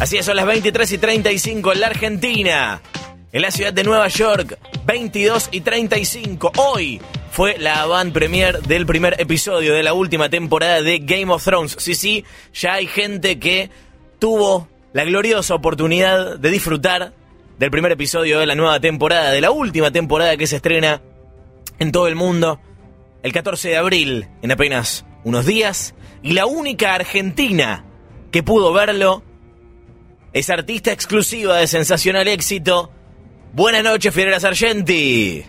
Así es, son las 23 y 35 en la Argentina. En la ciudad de Nueva York, 22 y 35. Hoy fue la avant premier del primer episodio de la última temporada de Game of Thrones. Sí, sí, ya hay gente que tuvo la gloriosa oportunidad de disfrutar del primer episodio de la nueva temporada, de la última temporada que se estrena en todo el mundo el 14 de abril, en apenas unos días. Y la única argentina que pudo verlo es artista exclusiva de sensacional éxito. Buenas noches, Fiorella Sargenti.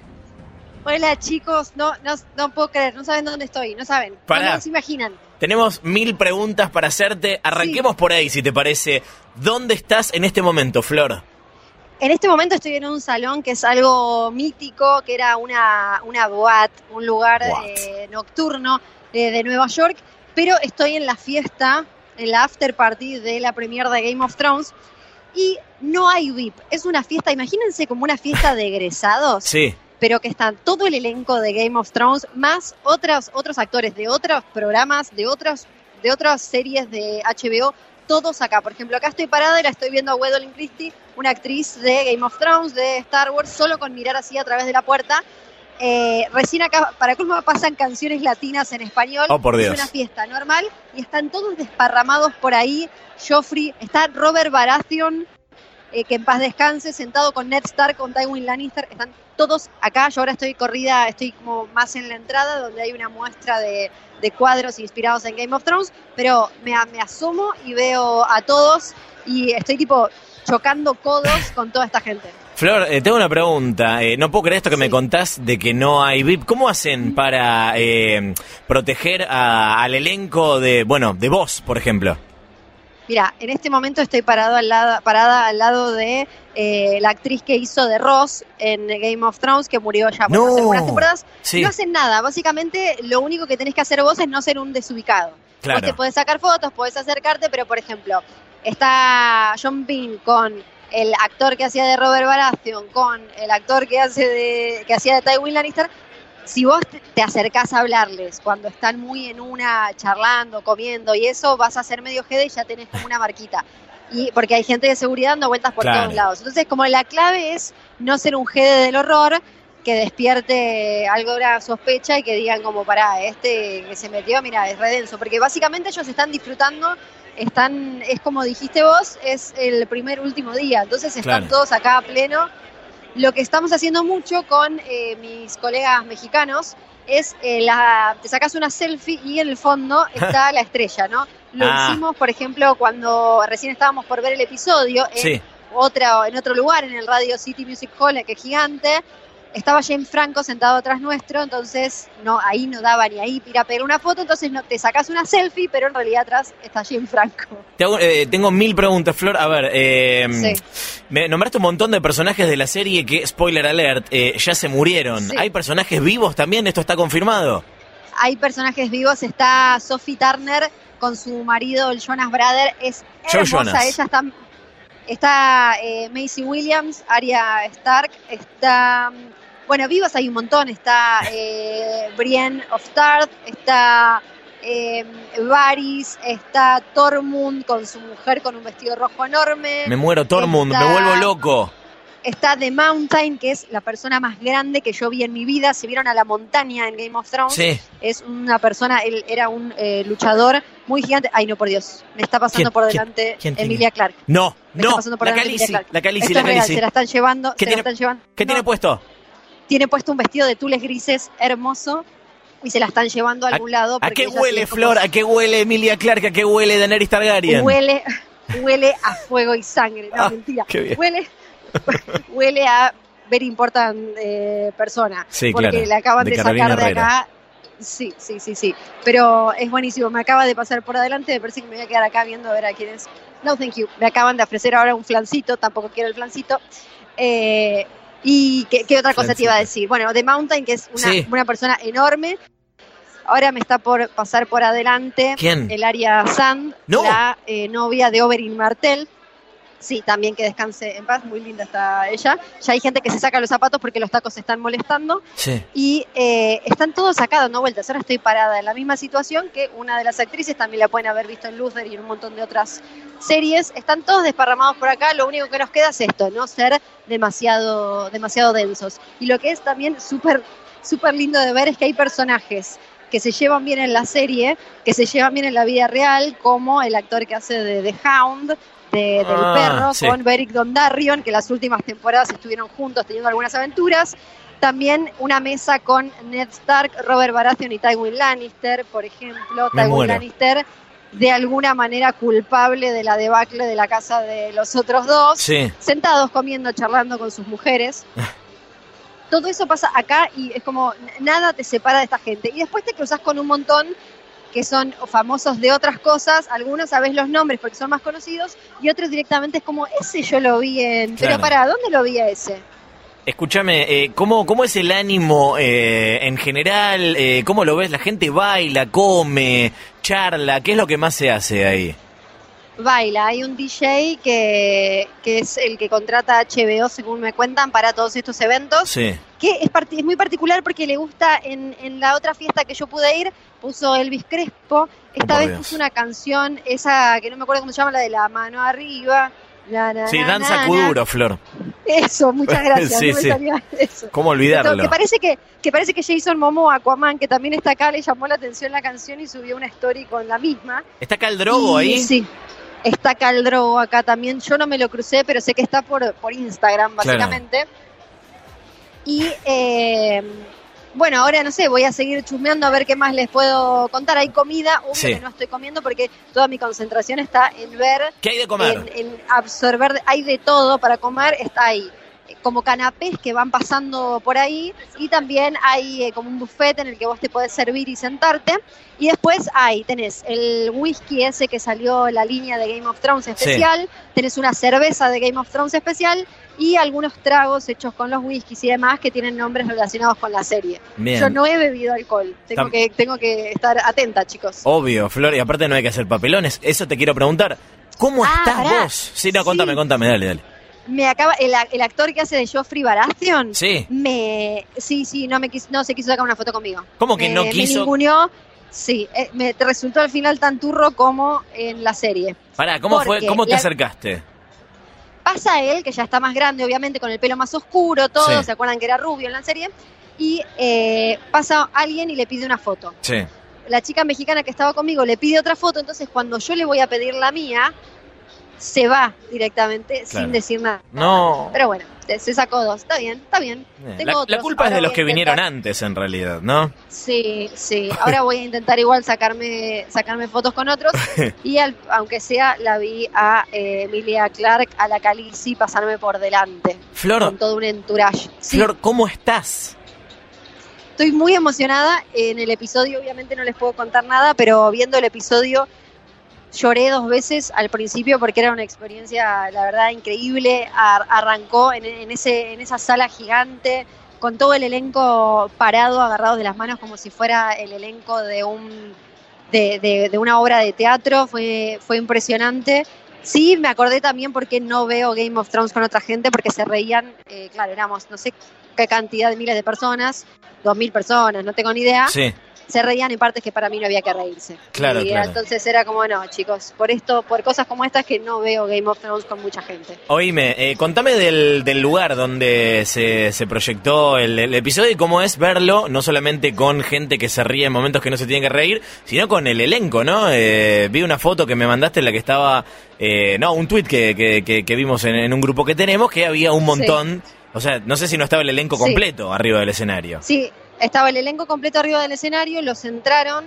Hola chicos, no, no, no puedo creer, no saben dónde estoy, no saben, Pará. no se imaginan. Tenemos mil preguntas para hacerte. Arranquemos por ahí, si te parece. ¿Dónde estás en este momento, Flor? En este momento estoy en un salón que es algo mítico, que era una, una boat, un lugar eh, nocturno eh, de Nueva York, pero estoy en la fiesta, en la after party de la premiere de Game of Thrones y no hay VIP, es una fiesta, imagínense como una fiesta de egresados. Sí. pero que está todo el elenco de Game of Thrones, más otros, otros actores de otros programas, de otras, de otras series de HBO, todos acá. Por ejemplo, acá estoy parada y la estoy viendo a Gwendolyn Christie, una actriz de Game of Thrones, de Star Wars, solo con mirar así a través de la puerta. Eh, recién acá, para colmo, pasan canciones latinas en español. Oh, por Dios. Es una fiesta normal y están todos desparramados por ahí. Joffrey, está Robert Baratheon, eh, que en paz descanse, sentado con Ned Stark, con Tywin Lannister, están todos acá. Yo ahora estoy corrida, estoy como más en la entrada, donde hay una muestra de, de cuadros inspirados en Game of Thrones, pero me, me asomo y veo a todos y estoy tipo chocando codos con toda esta gente. Flor, eh, tengo una pregunta. Eh, no puedo creer esto que me contás de que no hay VIP. ¿Cómo hacen para eh, proteger a- al elenco de, bueno, de vos, por ejemplo? Mira, en este momento estoy parado al lado, parada al lado de la actriz que hizo de Ross en Game of Thrones, que murió ya por No. algunas temporadas. Sí, No hacen nada, básicamente lo único que tenés que hacer vos es no ser un desubicado. Vos te claro. podés sacar fotos, podés acercarte, pero por ejemplo, está John Bean con el actor que hacía de Robert Baratheon, con el actor que hace de que hacía de Tywin Lannister. Si vos te- acercás a hablarles cuando están muy en una charlando, comiendo y eso, vas a ser medio jede y ya tenés como una marquita. Y porque hay gente de seguridad dando vueltas por Claro. todos lados. Entonces, como la clave es no ser un jede del horror, que despierte algo de sospecha y que digan como para este que se metió, mira, es redenso, porque básicamente ellos están disfrutando, están, es como dijiste vos, es el primer último día, entonces están Claro. todos acá a pleno. Lo que estamos haciendo mucho con eh, mis colegas mexicanos es eh, la, te sacas una selfie y en el fondo está la estrella, ¿no? Lo Ah. hicimos, por ejemplo, cuando recién estábamos por ver el episodio en Sí. otra, en otro lugar, en el Radio City Music Hall, que es gigante. Estaba James Franco sentado atrás nuestro, entonces no, ahí no daba ni ahí ir a pegar una foto, entonces no, te sacas una selfie, pero en realidad atrás está James Franco. Te hago- eh, tengo mil preguntas, Flor. A ver, eh, Sí. me nombraste un montón de personajes de la serie que, spoiler alert, eh, ya se murieron. Sí. ¿Hay personajes vivos también? ¿Esto está confirmado? Hay personajes vivos, está Sophie Turner con su marido, el Jonas Brother, es hermosa, Jonas. ella está... Está Macy Williams, Arya Stark, está... Bueno, vivos hay un montón, está eh, Brienne of Tarth, está eh, Varys, está Tormund con su mujer con un vestido rojo enorme. Me muero, Tormund, Está- me vuelvo loco. Está The Mountain, que es la persona más grande que yo vi en mi vida. Se vieron a la montaña en Game of Thrones. Sí. Es una persona, él era un eh, luchador muy gigante. Ay, no, por Dios. Me está pasando ¿Quién? por delante. Emilia Clark. No, Me está no, pasando por la delante Calici, Emilia Clark. la Calici, Esto la es real, se la están llevando. ¿Qué se tiene- la están llevando. ¿Qué tiene puesto? Tiene puesto un vestido de tules grises hermoso y se la están llevando a ¿A- algún lado. ¿A qué huele, Flor? ¿A qué huele Emilia Clark? ¿A qué huele Daenerys Targaryen? Huele, huele a fuego y sangre. No, Ah, mentira. qué bien. Huele, huele a very important eh, persona. Sí, porque claro, le acaban de sacar de acá. Sí, sí, sí, sí. Pero es buenísimo. Me acaba de pasar por adelante. Me parece que me voy a quedar acá viendo a ver a quién es. No, thank you. Me acaban de ofrecer ahora un flancito. Tampoco quiero el flancito. Eh, ¿Y qué, qué otra cosa te iba a decir? Bueno, The Mountain, que es una, Sí. una persona enorme. Ahora me está por pasar por adelante ¿Quién? el Aria Sand, No. la eh, novia de Oberyn Martell. Sí, también que descanse en paz, muy linda está ella. Ya hay gente que se saca los zapatos porque los tacos se están molestando. Sí. Y eh, están todos sacados, no vueltas. Ahora estoy parada en la misma situación que una de las actrices, también la pueden haber visto en Luther y en un montón de otras series. Están todos desparramados por acá, lo único que nos queda es esto, no ser demasiado, demasiado densos. Y lo que es también súper súper lindo de ver es que hay personajes que se llevan bien en la serie, que se llevan bien en la vida real, como el actor que hace de The Hound, de- del Ah, perro, sí. con Beric Dondarrion, que las últimas temporadas estuvieron juntos teniendo algunas aventuras. También una mesa con Ned Stark, Robert Baratheon y Tywin Lannister, por ejemplo. Me Tywin muero. Lannister, de alguna manera culpable de la debacle de la casa de los otros dos Sí. sentados comiendo, charlando con sus mujeres. Todo eso pasa acá y es como nada te separa de esta gente. Y después te cruzas con un montón que son famosos de otras cosas, algunos sabes los nombres porque son más conocidos y otros directamente es como, ese yo lo vi en... Claro. Pero para, ¿dónde lo vi a ese? Escúchame, eh, ¿cómo, ¿cómo es el ánimo eh, en general? Eh, ¿Cómo lo ves? ¿La gente baila, come, charla? ¿Qué es lo que más se hace ahí? Baila, hay un DJ que, que es el que contrata HBO, según me cuentan, para todos estos eventos. Sí. Que es, es muy particular porque le gusta en, en la otra fiesta que yo pude ir, puso Elvis Crespo, esta Oh, vez Dios. puso una canción, esa que no me acuerdo cómo se llama, la de la mano arriba. la, na, Sí, na, danza na, kuduro, Flor. Eso, muchas gracias. Sí, no me sí. salía eso. ¿Cómo Que olvidarlo? parece que, que parece que Jason Momoa, Aquaman, que también está acá, le llamó la atención la canción y subió una story con la misma. ¿Está acá el drogo Y ahí? Sí, está acá el drogo acá también. Yo no me lo crucé, pero sé que está por, por Instagram, Claro. Y eh, bueno, ahora no sé, voy a seguir chusmeando a ver qué más les puedo contar. Hay comida, obvio Sí. que no estoy comiendo porque toda mi concentración está en ver, ¿Qué hay de comer? en, en absorber. Hay de todo para comer, está ahí. Como canapés que van pasando por ahí y también hay eh, como un buffet en el que vos te podés servir y sentarte. Y después hay, tenés el whisky ese que salió la línea de Game of Thrones especial, tenés una cerveza de Game of Thrones especial y algunos tragos hechos con los whiskies y demás que tienen nombres relacionados con la serie. Bien. Yo no he bebido alcohol, tengo Tam- que, tengo que estar atenta, chicos. Obvio, Flor, y aparte no hay que hacer papelones. Eso te quiero preguntar. ¿Cómo Ah, estás pará. vos? Sí, no, Sí. contame, contame, dale, dale. Me acaba, el, el actor que hace de Joffrey Baratheon, Sí. me, sí, sí, no me quis- no se quiso sacar una foto conmigo. ¿Cómo que Me- no Me quiso? ninguneó, sí, eh, me resultó al final tan turro como en la serie. Pará, ¿cómo fue? ¿Cómo te la- acercaste? Pasa él, que ya está más grande, obviamente, con el pelo más oscuro, todo, Sí. se acuerdan que era rubio en la serie, y eh, pasa alguien y le pide una foto. Sí. La chica mexicana que estaba conmigo le pide otra foto, entonces cuando yo le voy a pedir la mía, se va directamente Claro. sin decir nada. No. Pero bueno, se, sacó dos, está bien, está bien. Eh, Tengo La, la culpa es de los que vinieron antes, en realidad, ¿no? Sí, sí. Ahora voy a intentar igual sacarme sacarme fotos con otros y al- aunque sea la vi a eh, Emilia Clark, a la Calici pasarme por delante Flor, con todo un entourage. Sí, Flor, ¿cómo estás? estoy muy emocionada en el episodio, obviamente no les puedo contar nada, pero viendo el episodio lloré dos veces al principio porque era una experiencia, la verdad, increíble. Ar- arrancó en, ese, en esa sala gigante con todo el elenco parado, agarrados de las manos como si fuera el elenco de un de, de- de una obra de teatro. Fue, fue impresionante. Sí, me acordé también porque no veo Game of Thrones con otra gente, porque se reían, eh, claro, éramos no sé qué cantidad de miles de personas, dos mil personas, no tengo ni idea Sí. Se reían en partes que para mí no había que reírse. Claro, y claro. entonces era como, no, chicos, por esto, por cosas como estas que no veo Game of Thrones con mucha gente. Oíme, eh, contame del, del lugar donde se, se proyectó el, el episodio y cómo es verlo, no solamente con gente que se ríe en momentos que no se tienen que reír, sino con el elenco, ¿no? Eh, vi una foto que me mandaste en la que estaba, eh, no, un tweet que, que, que- que vimos en, en un grupo que tenemos, que había un montón, o sea, no sé si no estaba el elenco Sí. completo arriba del escenario. Sí, estaba el elenco completo arriba del escenario, los entraron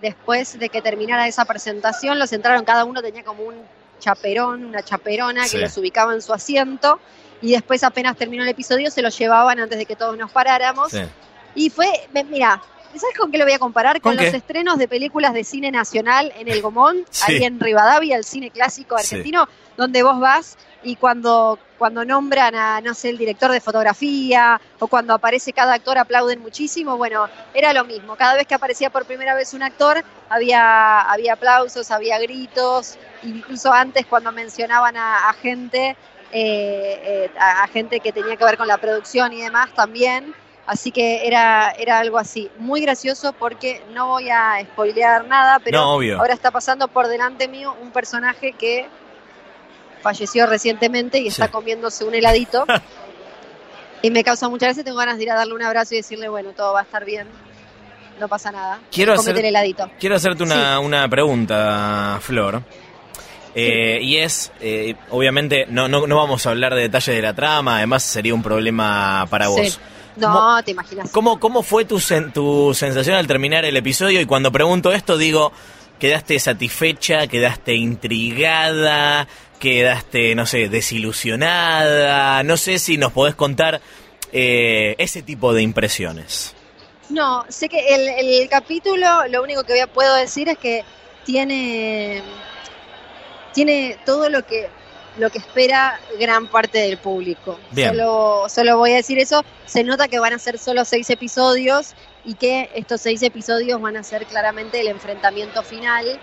después de que terminara esa presentación, los entraron, cada uno tenía como un chaperón, una chaperona Sí. que los ubicaba en su asiento. Y después apenas terminó el episodio se los llevaban antes de que todos nos paráramos. Sí. Y fue, mira, ¿Sabes con qué lo voy a comparar? ¿Con Con, los estrenos de películas de cine nacional en el Gomón, Sí. ahí en Rivadavia, el cine clásico Sí. argentino, donde vos vas y cuando, cuando nombran a, no sé, el director de fotografía o cuando aparece cada actor aplauden muchísimo. Bueno, era lo mismo. Cada vez que aparecía por primera vez un actor, había, había aplausos, había gritos, incluso antes cuando mencionaban a, a gente, eh, eh, a, a gente que tenía que ver con la producción y demás también. Así que era, era algo así, muy gracioso porque no voy a spoilear nada, pero No, obvio. ahora está pasando por delante mío un personaje que falleció recientemente y Sí. está comiéndose un heladito. y me causa muchas veces, tengo ganas de ir a darle un abrazo y decirle, bueno, todo va a estar bien, no pasa nada. Quiero hacer- el heladito. Quiero hacerte una, una pregunta, Flor. Eh, Y es, eh, obviamente, no, no, no vamos a hablar de detalles de la trama, además sería un problema para Sí. No, ¿Cómo- te imaginas. ¿Cómo, cómo fue tu, sen- tu sensación al terminar el episodio? Y cuando pregunto esto, digo, ¿quedaste satisfecha? ¿Quedaste intrigada? ¿Quedaste, no sé, desilusionada? No sé si nos podés contar eh, ese tipo de impresiones. No, sé que el, el capítulo, lo único que voy a- puedo decir es que tiene, tiene todo lo que, lo que espera gran parte del público. Bien. Solo, solo voy a decir eso. Se nota que van a ser solo seis episodios y que estos seis episodios van a ser claramente el enfrentamiento final.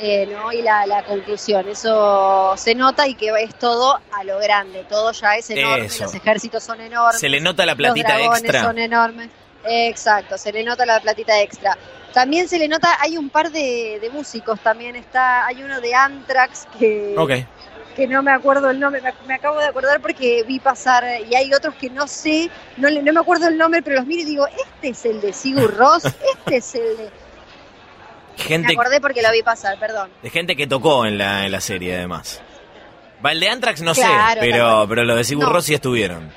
eh, ¿no? y la, la conclusión, eso se nota y que es todo a lo grande, todo ya es enorme, Eso. los ejércitos son enormes, ¿Se le nota la platita los dragones extra? son enormes. Exacto, se le nota la platita extra. También se le nota, hay un par de, de músicos también, está, hay uno de Anthrax que. Que no me acuerdo el nombre, me, me acabo de acordar porque vi pasar, y hay otros que no sé, no, no me acuerdo el nombre, pero los miro y digo, este es el de Sigur Ross, este es el de... Me Gente, acordé porque lo vi pasar, perdón. de gente que tocó en la, en la serie, además. Va, el de Anthrax no Claro, sé, pero, pero los de Sigur No. Rós sí estuvieron.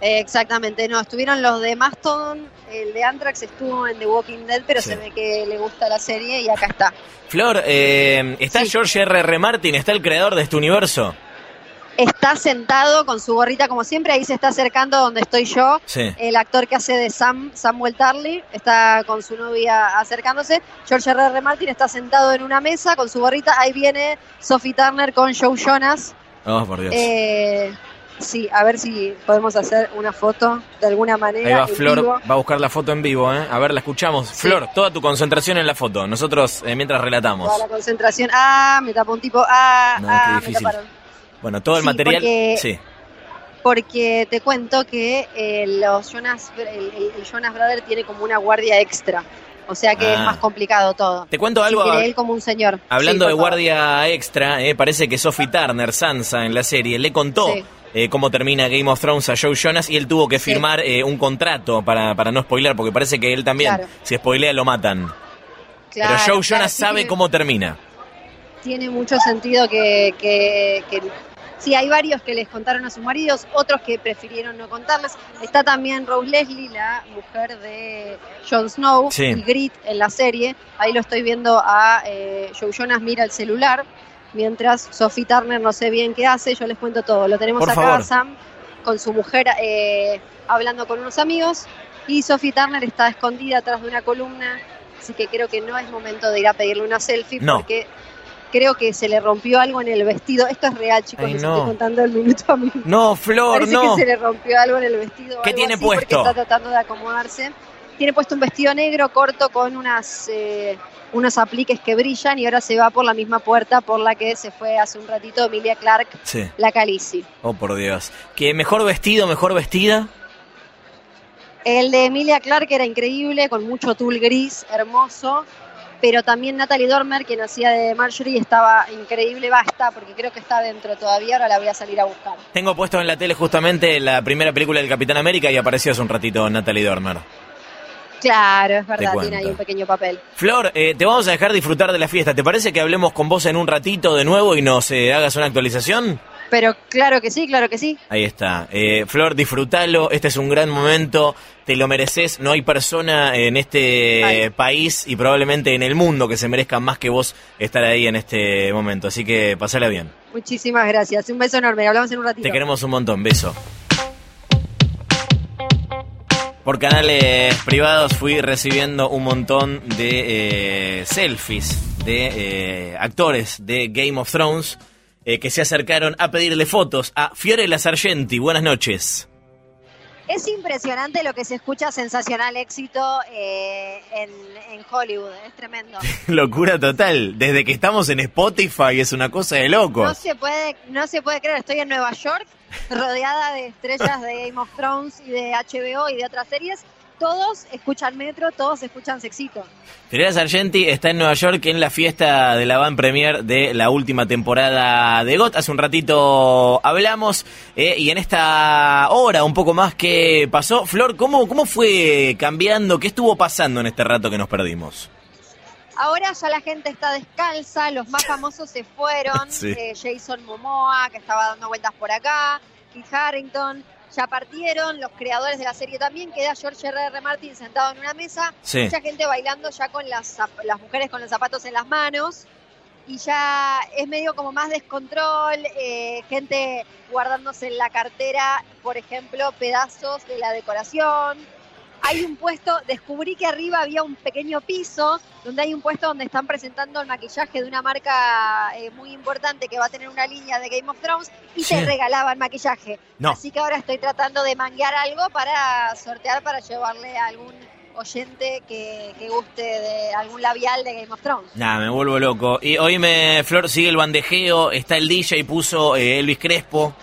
Eh, exactamente, no, estuvieron los de Mastodon, el de Anthrax estuvo en The Walking Dead, pero Sí. se ve que le gusta la serie y acá está. Flor, eh, ¿está Sí. George R. R. Martin? ¿Está el creador de este universo? Está sentado con su gorrita como siempre, ahí se está acercando donde estoy yo. Sí. El actor que hace de Sam, Samuel Tarly, está con su novia acercándose. George R. R. Martin está sentado en una mesa con su gorrita. Ahí viene Sophie Turner con Joe Jonas. Oh, por Dios. Eh, sí, a ver si podemos hacer una foto de alguna manera. Ahí va en Flor, vivo. va a buscar la foto en vivo, ¿eh? A ver, la escuchamos. Flor, toda tu concentración en la foto. Nosotros, eh, mientras relatamos. Toda la concentración. Ah, me tapó un tipo. Ah, No, ah, qué difícil. Bueno, todo el Sí, material. porque- Sí. porque te cuento que eh, los Jonas, el, el- el Jonas Brother tiene como una guardia extra. O sea que es Ah. más complicado todo. Te cuento algo. él como un señor. Hablando Sí, de guardia extra, eh, parece que Sophie Turner, Sansa, en la serie, le contó Sí. Eh, cómo termina Game of Thrones a Joe Jonas y él tuvo que Sí. firmar eh, un contrato para, para no spoilear, porque parece que él también, Claro. si spoilea, lo matan. Claro, Pero Joe claro, Jonas sí sabe cómo termina. Tiene mucho sentido que, que, que- Sí, hay varios que les contaron a sus maridos, otros que prefirieron no contarles. Está también Rose Leslie, la mujer de Jon Snow, Sí. y Grit en la serie. Ahí lo estoy viendo a eh, Joe Jonas mira el celular, mientras Sophie Turner no sé bien qué hace, yo les cuento todo. Lo tenemos Por acá favor. Sam con su mujer eh, hablando con unos amigos y Sophie Turner está escondida atrás de una columna, así que creo que no es momento de ir a pedirle una selfie No. porque creo que se le rompió algo en el vestido. Esto es real, chicos, Ay, les no. estoy contando el minuto a minuto. No, Flor, Parece no. que se le rompió algo en el vestido. ¿Qué tiene así, porque puesto? Está tratando de acomodarse. Tiene puesto un vestido negro corto con unas eh, unos apliques que brillan y ahora se va por la misma puerta por la que se fue hace un ratito Emilia Clark, Sí. la Calici. Oh, por Dios. ¿Qué mejor vestido, mejor vestida? El de Emilia Clark era increíble, con mucho tul gris, hermoso. Pero también Natalie Dormer, quien hacía de Marjorie, estaba increíble. Basta, porque creo que está dentro todavía. Ahora la voy a salir a buscar. Tengo puesto en la tele justamente la primera película del Capitán América y apareció hace un ratito Natalie Dormer. Claro, es verdad, tiene ahí un pequeño papel. Flor, eh, te vamos a dejar disfrutar de la fiesta. ¿Te parece que hablemos con vos en un ratito de nuevo y nos eh, hagas una actualización? Pero claro que sí, claro que sí. Ahí está. Eh, Flor, disfrútalo. Este es un gran momento. Te lo mereces. No hay persona en este Ay. país y probablemente en el mundo que se merezca más que vos estar ahí en este momento. Así que pasala bien. Muchísimas gracias. Un beso enorme. Hablamos en un ratito. Te queremos un montón. Beso. Por canales privados fui recibiendo un montón de eh, selfies de eh, actores de Game of Thrones eh, que se acercaron a pedirle fotos a Fiorella Sargenti. Buenas noches. Es impresionante lo que se escucha sensacional éxito eh, en, en Hollywood, es tremendo. Locura total. Desde que estamos en Spotify es una cosa de locos. No se puede, no se puede creer, estoy en Nueva York, rodeada de estrellas de Game of Thrones y de HBO y de otras series. Todos escuchan Metro, todos escuchan Sexito. Fiorella Sargenti está en Nueva York en la fiesta de la van premier de la última temporada de GOT. Hace un ratito hablamos eh, y en esta hora un poco más que pasó. Flor, ¿cómo, ¿cómo fue cambiando? ¿Qué estuvo pasando en este rato que nos perdimos? Ahora ya la gente está descalza, los más famosos se fueron. Sí. Eh, Jason Momoa, que estaba dando vueltas por acá, Kit Harrington, ya partieron. Los creadores de la serie también. Queda George R. R. Martin sentado en una mesa. Sí. Mucha gente bailando ya con las, las mujeres con los zapatos en las manos. Y ya es medio como más descontrol, eh, gente guardándose en la cartera, por ejemplo, pedazos de la decoración. Hay un puesto, descubrí que arriba había un pequeño piso donde hay un puesto donde están presentando el maquillaje de una marca eh, muy importante que va a tener una línea de Game of Thrones y Sí. te regalaban maquillaje. No. Así que ahora estoy tratando de manguear algo para sortear, para llevarle a algún oyente que, que guste de algún labial de Game of Thrones. Nada, me vuelvo loco. Y hoy me, Flor, sigue el bandejeo, está el DJ, puso eh, Elvis Crespo.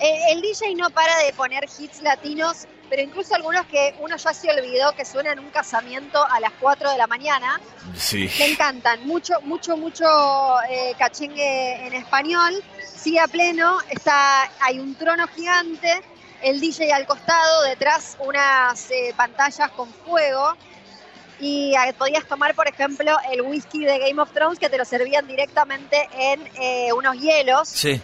Eh, el DJ no para de poner hits latinos, pero incluso algunos que uno ya se olvidó que suenan en un casamiento a las 4 de la mañana. Sí. Me encantan, mucho, mucho, mucho eh, cachengue en español. Sigue a pleno, está, hay un trono gigante, el DJ al costado, detrás unas eh, pantallas con fuego. Y eh, podías tomar, por ejemplo, el whisky de Game of Thrones que te lo servían directamente en eh, unos hielos. Sí.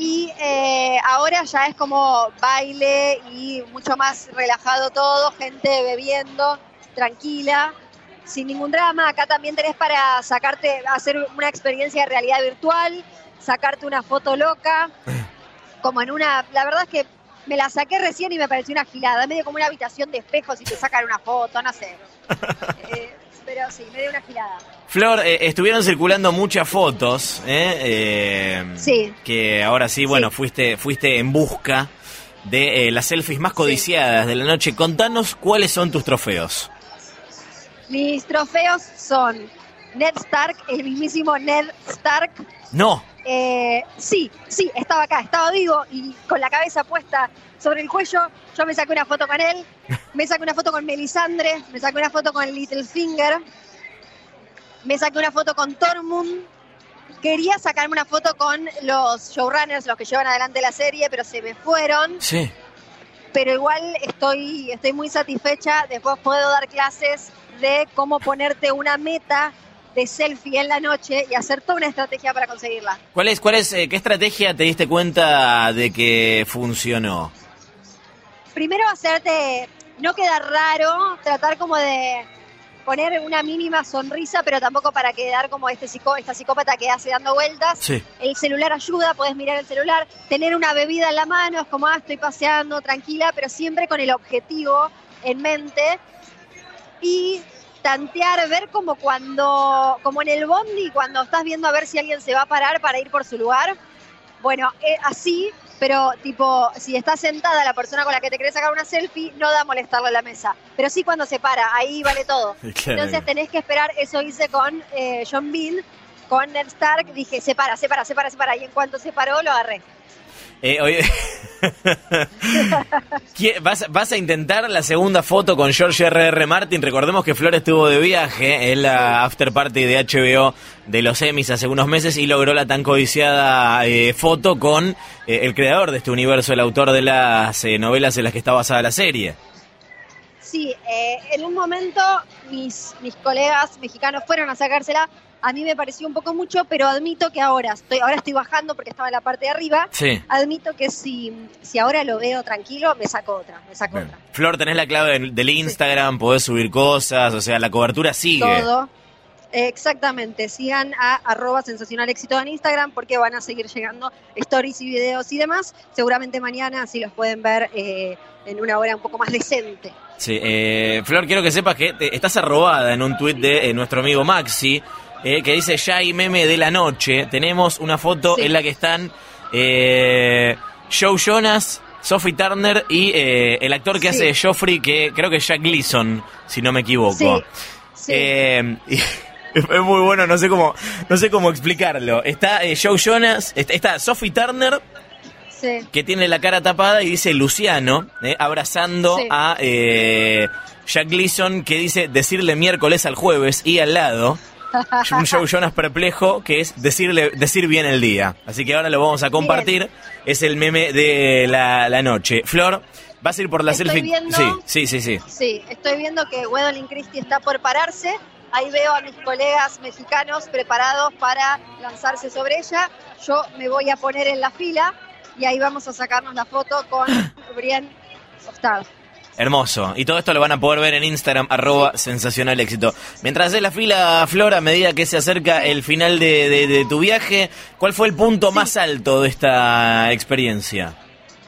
Y eh, ahora ya es como baile y mucho más relajado todo, gente bebiendo, tranquila, sin ningún drama. Acá también tenés para sacarte, hacer una experiencia de realidad virtual, sacarte una foto loca, como en una, la verdad es que me la saqué recién y me pareció una gilada, medio como una habitación de espejos y te sacan una foto, no sé. Eh, pero sí, medio una gilada. Flor, eh, estuvieron circulando muchas fotos, ¿eh? Eh, Sí. que ahora sí, bueno, Sí. fuiste, fuiste en busca de eh, las selfies más codiciadas de la noche. Contanos cuáles son tus trofeos. Mis trofeos son Ned Stark, el mismísimo Ned Stark. No, sí, sí, estaba acá, estaba vivo y con la cabeza puesta sobre el cuello. Yo me saqué una foto con él, me saqué una foto con Melisandre, me saqué una foto con Littlefinger, me saqué una foto con Tormund. Quería sacarme una foto con los showrunners, los que llevan adelante la serie, pero se me fueron. sí. Pero igual estoy, estoy muy satisfecha. Después puedo dar clases de cómo ponerte una meta de selfie en la noche y hacer toda una estrategia para conseguirla. ¿Cuál es, cuál es, eh, qué estrategia te diste cuenta de que funcionó? Primero hacerte, no quedar raro, tratar como de poner una mínima sonrisa, pero tampoco para quedar como este psicó, esta psicópata que hace dando vueltas. Sí. El celular ayuda, podés mirar el celular, tener una bebida en la mano, es como, ah, estoy paseando, tranquila, pero siempre con el objetivo en mente. Y tantear, ver como cuando, como en el bondi, cuando estás viendo a ver si alguien se va a parar para ir por su lugar. Bueno, eh, así, pero tipo, si está sentada la persona con la que te querés sacar una selfie, no da molestarle la mesa. Pero sí cuando se para, ahí vale todo. Entonces tenés que esperar, eso hice con eh, John Bean, con Ned Stark, dije, se para, se para, se para, se para, y en cuanto se paró, lo agarré. Eh, oye, ¿Qué- ¿Vas, a intentar la segunda foto con George R.R. R. Martin. Recordemos que Flor estuvo de viaje en la after party de HBO de los Emmys hace unos meses y logró la tan codiciada eh, foto con eh, el creador de este universo, el autor de las eh, novelas en las que está basada la serie. Sí, en un momento mis, mis colegas mexicanos fueron a sacársela. A mí me pareció un poco mucho, pero admito que ahora estoy, ahora estoy bajando porque estaba en la parte de arriba. Sí. Admito que si, si ahora lo veo tranquilo, me saco otra, me saco Flor, tenés la clave del, del Instagram, podés subir cosas, o sea, la cobertura sigue. otra. Todo. Exactamente, sigan a arroba sensacional éxito en Instagram porque van a seguir llegando stories y videos y demás. Seguramente mañana así los pueden ver eh, en una hora un poco más decente. Sí, eh, Flor, quiero que sepas que te- estás arrobada en un tuit de eh, nuestro amigo Maxi, eh, que dice ya hay meme de la noche. Tenemos una foto Sí. en la que están eh, Joe Jonas, Sophie Turner y eh, el actor que Sí. hace de Joffrey, que creo que es Jack Gleason, si no me equivoco. Sí, sí. Eh, y es muy bueno, no sé cómo, no sé cómo explicarlo. Está eh, Joe Jonas, está, está Sophie Turner, sí. que tiene la cara tapada y dice Luciano, eh, abrazando Sí. a eh, Jack Gleason, que dice decirle miércoles al jueves, y al lado un Joe Jonas perplejo, que es decirle decir bien el día. Así que ahora lo vamos a compartir. Es el meme de la, la noche. Flor, vas a ir por la Estoy selfie. viendo. Sí, sí, sí, sí. Sí, estoy viendo que Gwendolyn Christie está por pararse. Ahí veo a mis colegas mexicanos preparados para lanzarse sobre ella. Yo me voy a poner en la fila y ahí vamos a sacarnos la foto con Brienne Ostad. Hermoso. Y todo esto lo van a poder ver en Instagram, arroba sensacional éxito. Mientras haces la fila, Flor, a medida que se acerca el final de, de- de tu viaje, ¿cuál fue el punto más alto de esta experiencia?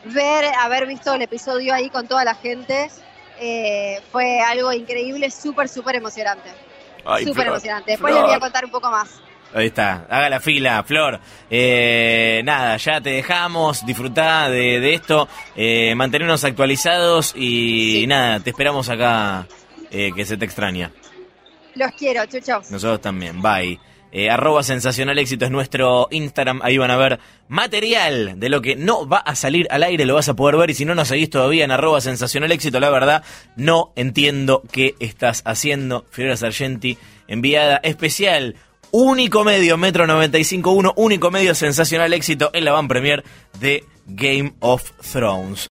Ver, haber visto el episodio ahí con toda la gente eh, fue algo increíble, súper, súper emocionante. Súper emocionante. Después Flor. les voy a contar un poco más. Ahí está, haga la fila, Flor. Eh, nada, ya te dejamos, disfrutá de, de esto, eh, mantenernos actualizados y Sí. nada, te esperamos acá, eh, que se te extraña. Los quiero, chuchos. Nosotros también, bye. Eh, arroba sensacional éxito es nuestro Instagram, ahí van a ver material de lo que no va a salir al aire, lo vas a poder ver y si no nos seguís todavía en arroba sensacional éxito, la verdad, no entiendo qué estás haciendo. Fiorella Sargenti, enviada especial, único medio, Metro 95.1, único medio sensacional éxito en la van premier de Game of Thrones.